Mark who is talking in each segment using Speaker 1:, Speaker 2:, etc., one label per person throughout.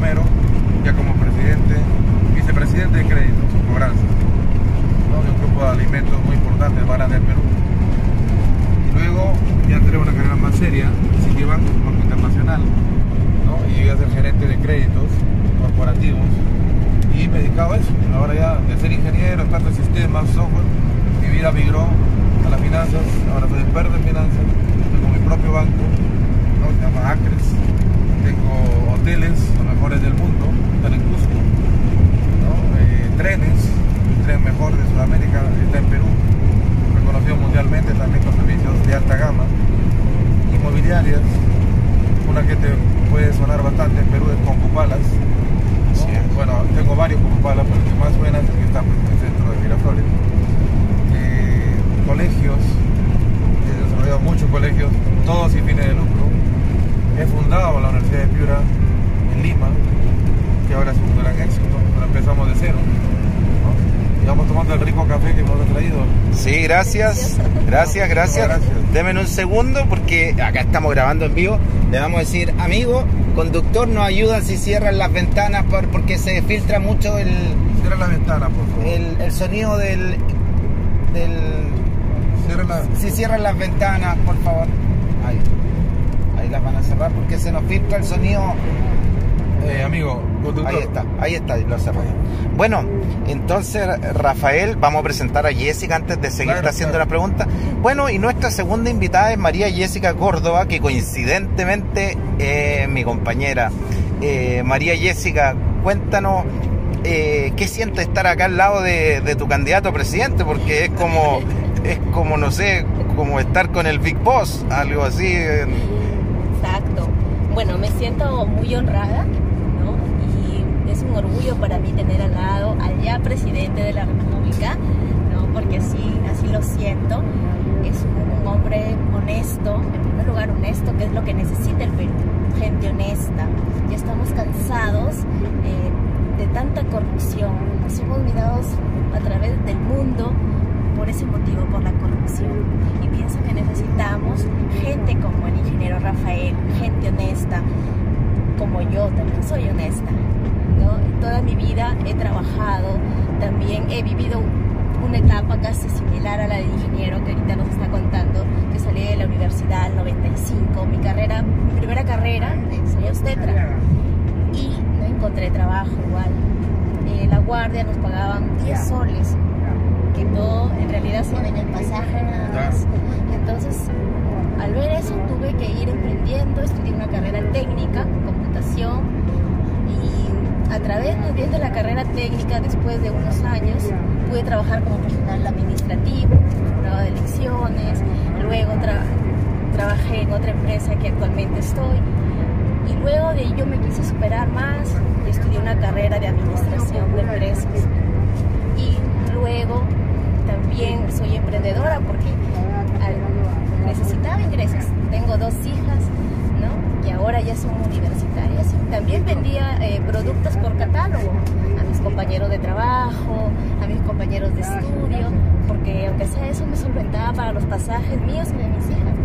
Speaker 1: Romero, ya como presidente, vicepresidente de créditos, cobranza, ¿no? de un grupo de alimentos muy importante, para del Perú. Y luego ya entré una carrera más seria, Citibank, Banco Internacional, ¿no? y llegué a ser gerente de créditos corporativos y me dedicaba a eso. Ahora ya de ser ingeniero, experto en sistemas, software, mi vida migró a las finanzas, ahora soy experto en finanzas, tengo mi propio banco, ¿no? se llama Acres, tengo hoteles, los mejores del mundo, están en Cusco, ¿no? Eh, trenes, el tren mejor de Sudamérica está en Perú, reconocido mundialmente también con servicios de alta gama, inmobiliarias, una que te puede sonar bastante en Perú es Concupalas, ¿no? bueno, tengo varios Concupalas, pero el que más suena es el que está pues, en el centro de Miraflores. Eh, colegios, he desarrollado muchos colegios, todos sin fines de lucro. He fundado la Universidad de Piura en Lima, que ahora es un gran éxito, pero empezamos de cero. ¿no? Y vamos tomando el rico café que nos ha traído.
Speaker 2: Sí, gracias, gracias, gracias.
Speaker 1: Gracias.
Speaker 2: Deme un segundo porque acá estamos grabando en vivo. Le vamos a decir, amigo, conductor, nos ayuda si cierran las ventanas por- porque se filtra mucho el,
Speaker 1: Cierra la ventana, por favor.
Speaker 2: el, el sonido del, del...
Speaker 1: Cierra la...
Speaker 2: Si cierran las ventanas, por favor. Ahí. Las van a cerrar porque se nos filtra el sonido.
Speaker 1: Eh, amigo, conductor.
Speaker 2: Ahí está, ahí está, lo cerré. Bueno, entonces Rafael, vamos a presentar a Jessica antes de seguir
Speaker 1: Claro,
Speaker 2: haciendo
Speaker 1: claro.
Speaker 2: la pregunta. Bueno, y nuestra segunda invitada es María Jessica Córdoba, que coincidentemente es mi compañera. Eh, María Jessica, cuéntanos eh, qué siente estar acá al lado de, de tu candidato a presidente, porque es como, es como, no sé, como estar con el Big Boss, algo así.
Speaker 3: Bueno, me siento muy honrada, ¿no? Y es un orgullo para mí tener al lado al ya presidente de la República, ¿no? Porque así, así lo siento. Es un, hombre honesto, en primer lugar honesto, que es lo que necesita el Perú. Gente honesta. Ya estamos cansados eh, de tanta corrupción. Nos hemos mirados a través del mundo por ese motivo, por la corrupción. Y pienso que necesitamos gente como el ingeniero Rafael, gente honesta, como yo también soy honesta. ¿no? Toda mi vida he trabajado, también he vivido una etapa casi similar a la del ingeniero que ahorita nos está contando. Yo salí de la universidad en 95, mi carrera, mi primera carrera, soy obstetra, y no encontré trabajo igual. Eh, la guardia nos pagaban 10 soles todo en realidad se ven el pasaje nada más. Entonces, al ver eso tuve que ir emprendiendo, estudié una carrera técnica, computación, y a través más bien de la carrera técnica, después de unos años, pude trabajar como personal administrativo, prueba de elecciones, luego tra- trabajé en otra empresa que actualmente estoy, y luego de ello me quise superar más y estudié una carrera de administración de empresas. Y luego también soy emprendedora porque al- necesitaba ingresos. Tengo dos hijas, ¿no? Que ahora ya son universitarias. Y también vendía eh, productos por catálogo a mis compañeros de trabajo, a mis compañeros de estudio, porque aunque sea eso me solventaba para los pasajes míos y de mis hijas.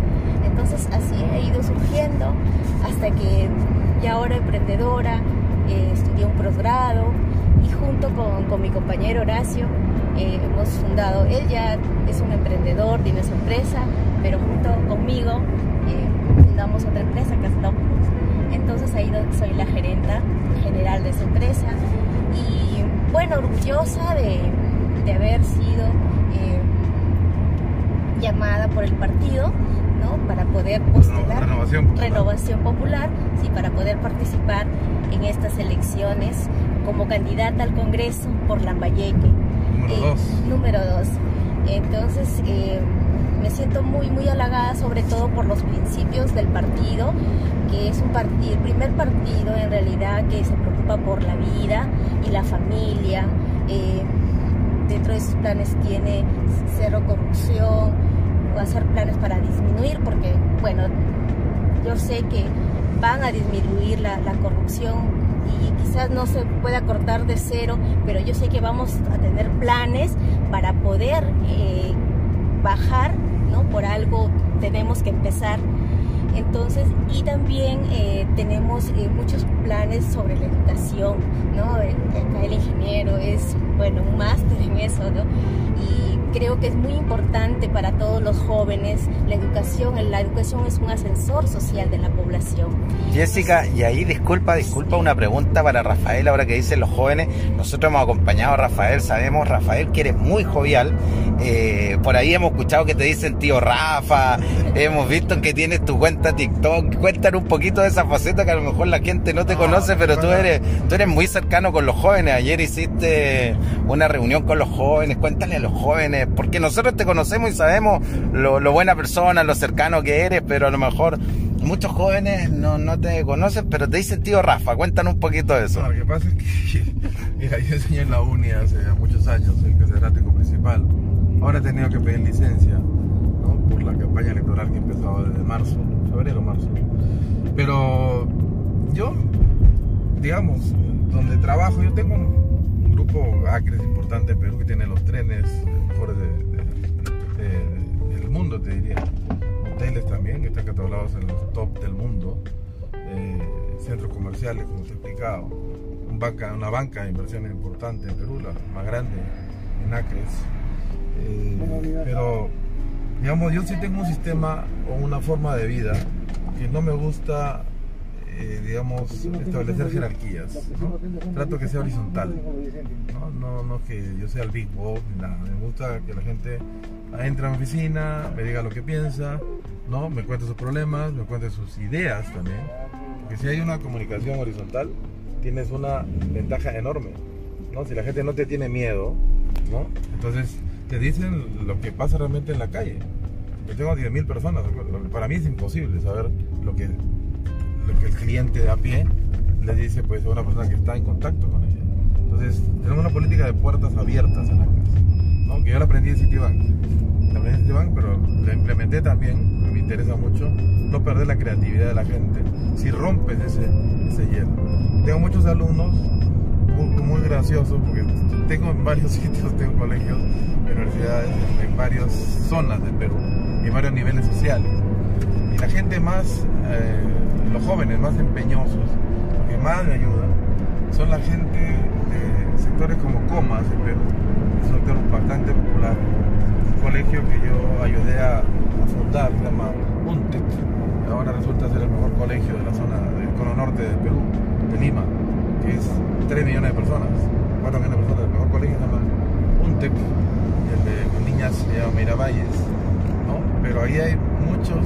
Speaker 3: Entonces así he ido surgiendo hasta que ya ahora emprendedora, eh, estudié un posgrado y junto con, con mi compañero Horacio eh, hemos fundado, él ya es un emprendedor, tiene su empresa, pero junto conmigo eh, fundamos otra empresa Love Plus. Entonces ahí soy la gerenta general de esa empresa y bueno, orgullosa de, de haber sido eh, llamada por el partido ¿no? para poder postular
Speaker 1: Renovación Popular.
Speaker 3: Renovación Popular, sí, para poder participar en estas elecciones como candidata al Congreso por Lambayeque.
Speaker 1: Número
Speaker 3: Eh,
Speaker 1: dos.
Speaker 3: Número dos. Entonces, eh, me siento muy, muy halagada, sobre todo por los principios del partido, que es un partido, el primer partido en realidad que se preocupa por la vida y la familia. Eh, dentro de sus planes tiene cero corrupción, o hacer planes para disminuir, porque, bueno, yo sé que van a disminuir la, la corrupción quizás no se pueda cortar de cero, pero yo sé que vamos a tener planes para poder eh, bajar, ¿no? Por algo tenemos que empezar. Entonces, y también eh, tenemos eh, muchos planes sobre la educación, ¿no? El, el ingeniero es, bueno, un máster en eso, ¿no? Y creo que es muy importante para todos los jóvenes la educación. La educación es un ascensor social de la población.
Speaker 2: Jessica, y ahí disculpa, disculpa una pregunta para Rafael, ahora que dicen los jóvenes. Nosotros hemos acompañado a Rafael, sabemos, Rafael, que eres muy jovial. Eh, por ahí hemos escuchado que te dicen tío Rafa, hemos visto que tienes tu cuenta TikTok. Cuéntanos un poquito de esa faceta que a lo mejor la gente no te
Speaker 1: No,
Speaker 2: conoce, pero tú eres, tú eres muy cercano con los jóvenes. Ayer hiciste una reunión con los jóvenes. Cuéntale a los jóvenes, porque nosotros te conocemos y sabemos lo, lo buena persona, lo cercano que eres, pero a lo mejor muchos jóvenes no, no te conocen, pero te dicen tío Rafa. Cuéntanos un poquito de eso.
Speaker 1: Lo que pasa es que, mira, yo enseñé en la uni hace muchos años, soy catedrático principal. Ahora he tenido que pedir licencia, ¿no? Por la campaña electoral que empezó desde marzo, febrero, marzo. Pero yo, digamos, donde trabajo, yo tengo grupo Acres importante en Perú que tiene los trenes mejores de- de- de- del mundo, te diría. Hoteles también, que están catalogados en los top del mundo. Eh, centros comerciales, como te he explicado. Una banca de inversiones importante en Perú, la más grande en Acres. Eh, pero, digamos, yo sí tengo un sistema o una forma de vida que no me gusta, eh, digamos, establecer jerarquías. Trato que sea horizontal. ¿no? No, no que yo sea el big boss ni nada. Me gusta que la gente entre a mi oficina, me diga lo que piensa, ¿no? me cuente sus problemas, me cuente sus ideas también. Porque si hay una comunicación horizontal, tienes una ventaja enorme. ¿no? Si la gente no te tiene miedo, ¿no? entonces te dicen lo que pasa realmente en la calle. Yo tengo 10.000 personas, para mí es imposible saber lo que, lo que el cliente de a pie le dice pues, a una persona que está en contacto con ella. Entonces, tenemos una política de puertas abiertas en la casa, ¿no? que yo la aprendí en Citibank. La aprendí en Citibank, pero la implementé también, me interesa mucho, no perder la creatividad de la gente si rompes ese, ese hielo. Tengo muchos alumnos muy, graciosos, porque tengo en varios sitios, tengo colegios, universidades, en varias zonas del Perú, en varios niveles sociales. Y la gente más, eh, los jóvenes más empeñosos, que más me ayudan, son la gente de sectores como Comas en Perú, es un sector bastante popular, un colegio que yo ayudé a, fundar, se llama UNTEC, ahora resulta ser el mejor colegio de la zona del cono norte del Perú, de Lima, que es 3 millones de personas, 4 millones de personas, el mejor colegio se llama UNTEC, el de con niñas se llama Miravalles, ¿no? pero ahí hay muchos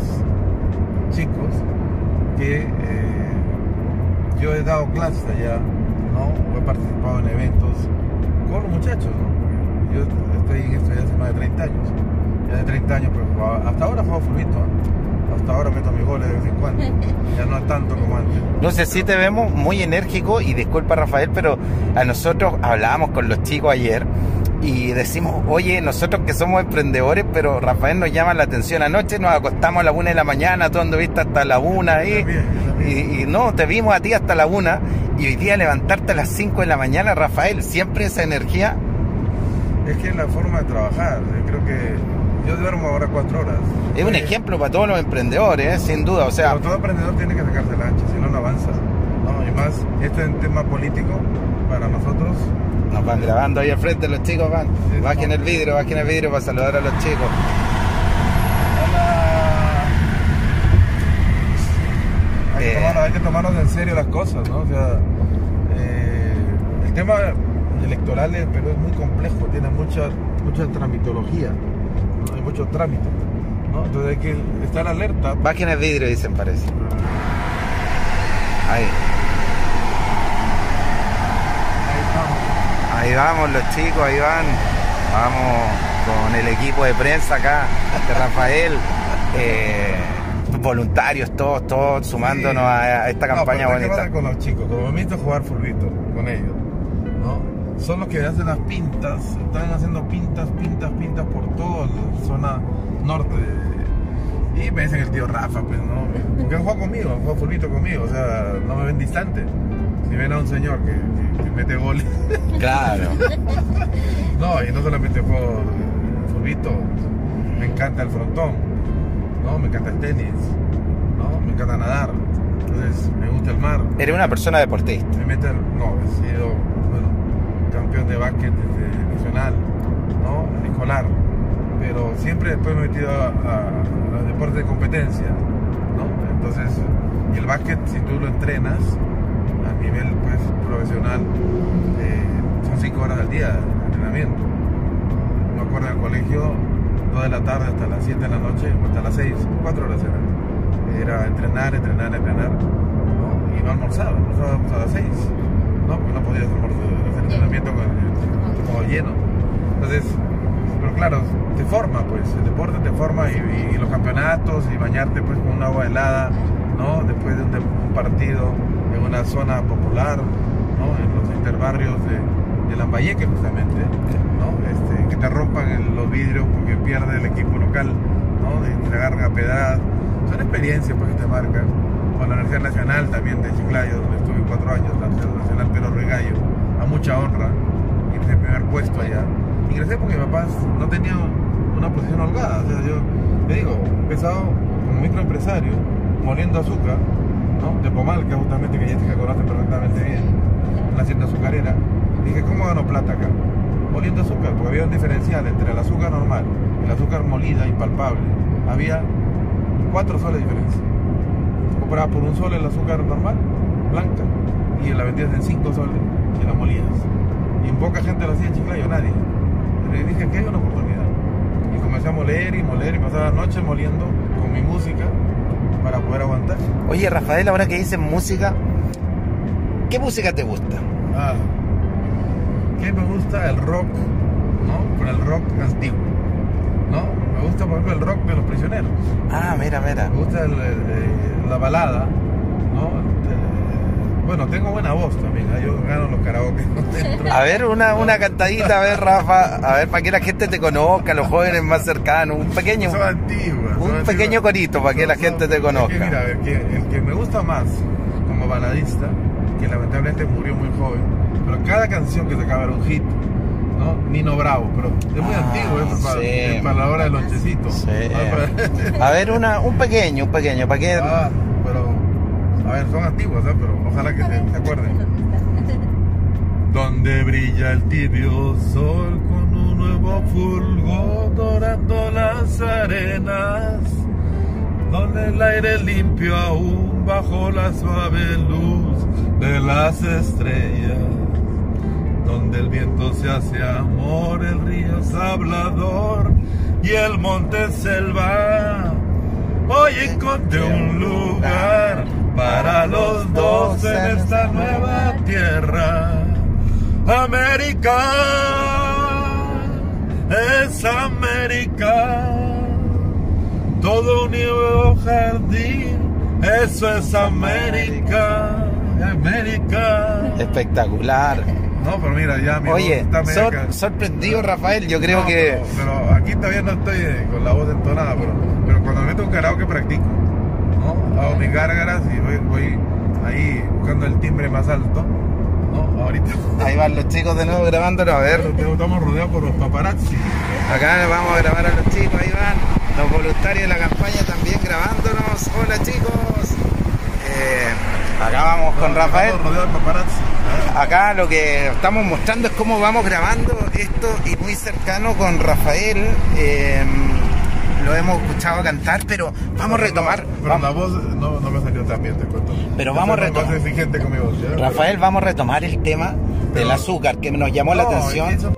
Speaker 1: chicos que eh, yo he dado clases allá, ¿no? He participado en eventos con los muchachos, ¿no? Yo estoy en ya hace más de 30 años. Ya de 30 años, pues jugaba- hasta ahora juego fulbito, ¿eh? hasta ahora meto mis goles de vez en cuando. Ya no tanto como antes.
Speaker 2: No sé si te vemos muy enérgico y disculpa Rafael, pero a nosotros hablábamos con los chicos ayer y decimos, oye, nosotros que somos emprendedores, pero Rafael nos llama la atención. Anoche nos acostamos a la una de la mañana, tú anduviste hasta la una ahí. Y, y no, te vimos a ti hasta la una y hoy día levantarte a las 5 de la mañana, Rafael, siempre esa energía.
Speaker 1: Es que es la forma de trabajar. Yo creo que yo duermo ahora 4 horas.
Speaker 2: Es un
Speaker 1: Oye,
Speaker 2: ejemplo para todos los emprendedores, ¿eh? sin duda. O sea,
Speaker 1: Pero todo emprendedor tiene que sacarse el ancho, si no, no avanza. ¿no? Y más, este es un tema político para nosotros.
Speaker 2: Nos van grabando ahí al frente los chicos, van. Bajen el vidrio, bajen el vidrio para saludar a los chicos.
Speaker 1: Hay, que
Speaker 2: Eh.
Speaker 1: tomarnos, hay que tomarnos en serio las cosas, ¿no? O sea, eh, el tema electoral en Perú es muy complejo, tiene mucha, mucha tramitología, ¿no? hay mucho trámite, ¿no? Entonces hay que estar alerta.
Speaker 2: Bajen el vidrio, dicen, parece. Ahí.
Speaker 1: Ahí estamos.
Speaker 2: Ahí vamos los chicos, ahí van. Vamos con el equipo de prensa acá, de Rafael. eh, voluntarios, todos, todos sumándonos a, a esta campaña
Speaker 1: pero ¿qué pasa
Speaker 2: bonita.
Speaker 1: con los chicos? Como me jugar fulbito con ellos, ¿no? Son los que hacen las pintas, están haciendo pintas, pintas, pintas por toda la zona norte. Y me dicen el tío Rafa, pues, ¿no? Porque han jugado conmigo, han jugado fulbito conmigo, o sea, no me ven distante. Si ven a un señor que, que- que mete goles.
Speaker 2: Claro.
Speaker 1: No, y no solamente juego fulbito, me encanta el frontón, ¿no? Me encanta el tenis, ¿no? Me encanta nadar, entonces me gusta el mar.
Speaker 2: Eres una persona deportista.
Speaker 1: Me mete el- no, he sido, bueno, campeón de básquet desde nacional, ¿no? Escolar, pero siempre después me he metido a, a- a deportes de competencia, ¿no? Entonces, y el básquet, si tú lo entrenas a nivel pues, profesional, eh, son cinco horas al día de entrenamiento. Me acuerdo en el colegio, 2 de la tarde hasta las 7 de la noche, o hasta las 6, 4 horas era. Era entrenar, entrenar, entrenar, ¿no? Y no almorzaba, almorzábamos a las 6, ¿no? Porque no podías almorzar, hacer entrenamiento con estómago lleno. Entonces, claro, te forma, pues, el deporte te forma y, y- y los campeonatos y bañarte pues con un agua helada, ¿no? Después de un, partido en una zona popular, ¿no? En los interbarrios de, de Lambayeque justamente, ¿no? Este, que te rompan el- los vidrios porque pierde el equipo local, ¿no? De te agarran a. Son experiencias pues que te marcan. Con la Universidad Nacional también de Chiclayo, donde estuve cuatro años, la Universidad Nacional Pedro Regallo, a mucha honra, en primer puesto allá. Ingresé porque mi papá no tenía una posición holgada, o sea, yo, te digo, empezado como microempresario, moliendo azúcar, ¿no? De Pomalca, justamente, que Jessica conoce perfectamente bien, una hacienda azucarera. Dije, ¿cómo gano plata acá? Moliendo azúcar, porque había un diferencial entre el azúcar normal y el azúcar molida, impalpable. Había cuatro soles de diferencia. Comprabas por un sol el azúcar normal, blanca, y la vendías en cinco soles y la molías. Y en poca gente lo hacía en Chiclayo, nadie. Le dije que hay una oportunidad. Y comencé a moler y moler y pasaba la noche moliendo con mi música para poder aguantar.
Speaker 2: Oye, Rafael, ahora que dices música, ¿qué música te gusta?
Speaker 1: Ah, ¿Qué me gusta? El rock, ¿no? Pero el rock antiguo, ¿no? Me gusta, por ejemplo, el rock de los prisioneros.
Speaker 2: Ah, mira, mira.
Speaker 1: Me gusta el- el- la balada, ¿no? Bueno, tengo buena voz también, ¿ah? yo gano los karaoke. dentro.
Speaker 2: A ver, una, una cantadita, a ver, Rafa, a ver, para que la gente te conozca, los jóvenes más cercanos, un pequeño,
Speaker 1: Son antiguas. son
Speaker 2: un
Speaker 1: antiguas.
Speaker 2: pequeño corito para que la gente te conozca.
Speaker 1: mira, el que, el que me gusta más como baladista, que lamentablemente murió muy joven, pero cada canción que sacaba era un hit, ¿no? Nino Bravo, pero es muy
Speaker 2: Ah,
Speaker 1: antiguo, eso, para,
Speaker 2: sí.
Speaker 1: es para la hora del lonchecito.
Speaker 2: Sí. A ver, una, un pequeño, un pequeño, para que...
Speaker 1: Ah, a ver, son antiguas, ¿eh? pero ojalá que se, se acuerden. Donde brilla el tibio sol con un nuevo fulgor dorando las arenas. Donde el aire limpio aún bajo la suave luz de las estrellas. Donde el viento se hace amor, el río es hablador y el monte es selva. Hoy encontré un lugar para los dos en esta nueva tierra. América es América. Todo un nuevo jardín, eso es América. América.
Speaker 2: Espectacular.
Speaker 1: No, pero mira, ya mi
Speaker 2: Oye,
Speaker 1: voz está
Speaker 2: sor-
Speaker 1: ca-
Speaker 2: sorprendido, Rafael, yo creo
Speaker 1: No,
Speaker 2: que...
Speaker 1: Pero, pero aquí todavía no estoy eh, con la voz entonada, pero, pero cuando me meto un karaoke practico. ¿No? Hago mis gárgaras y voy, voy ahí buscando el timbre más alto. ¿no? Ahorita
Speaker 2: Ahí van los chicos de nuevo grabándolo, a ver.
Speaker 1: estamos rodeados por los paparazzi.
Speaker 2: Acá vamos a grabar a los chicos, ahí van. Los voluntarios de la campaña también grabándonos. Hola chicos. Eh, acá vamos con Rafael.
Speaker 1: ¿eh?
Speaker 2: Acá lo que estamos mostrando es cómo vamos grabando esto y muy cercano con Rafael. eh, lo hemos escuchado cantar, pero vamos a retomar.
Speaker 1: Pero
Speaker 2: vamos-
Speaker 1: la voz no, no me salió tan bien, te cuento.
Speaker 2: Pero vamos a
Speaker 1: más
Speaker 2: retomar.
Speaker 1: exigente con mi voz. ¿ya?
Speaker 2: Rafael, vamos a retomar el tema del azúcar que nos llamó la atención.
Speaker 1: eso-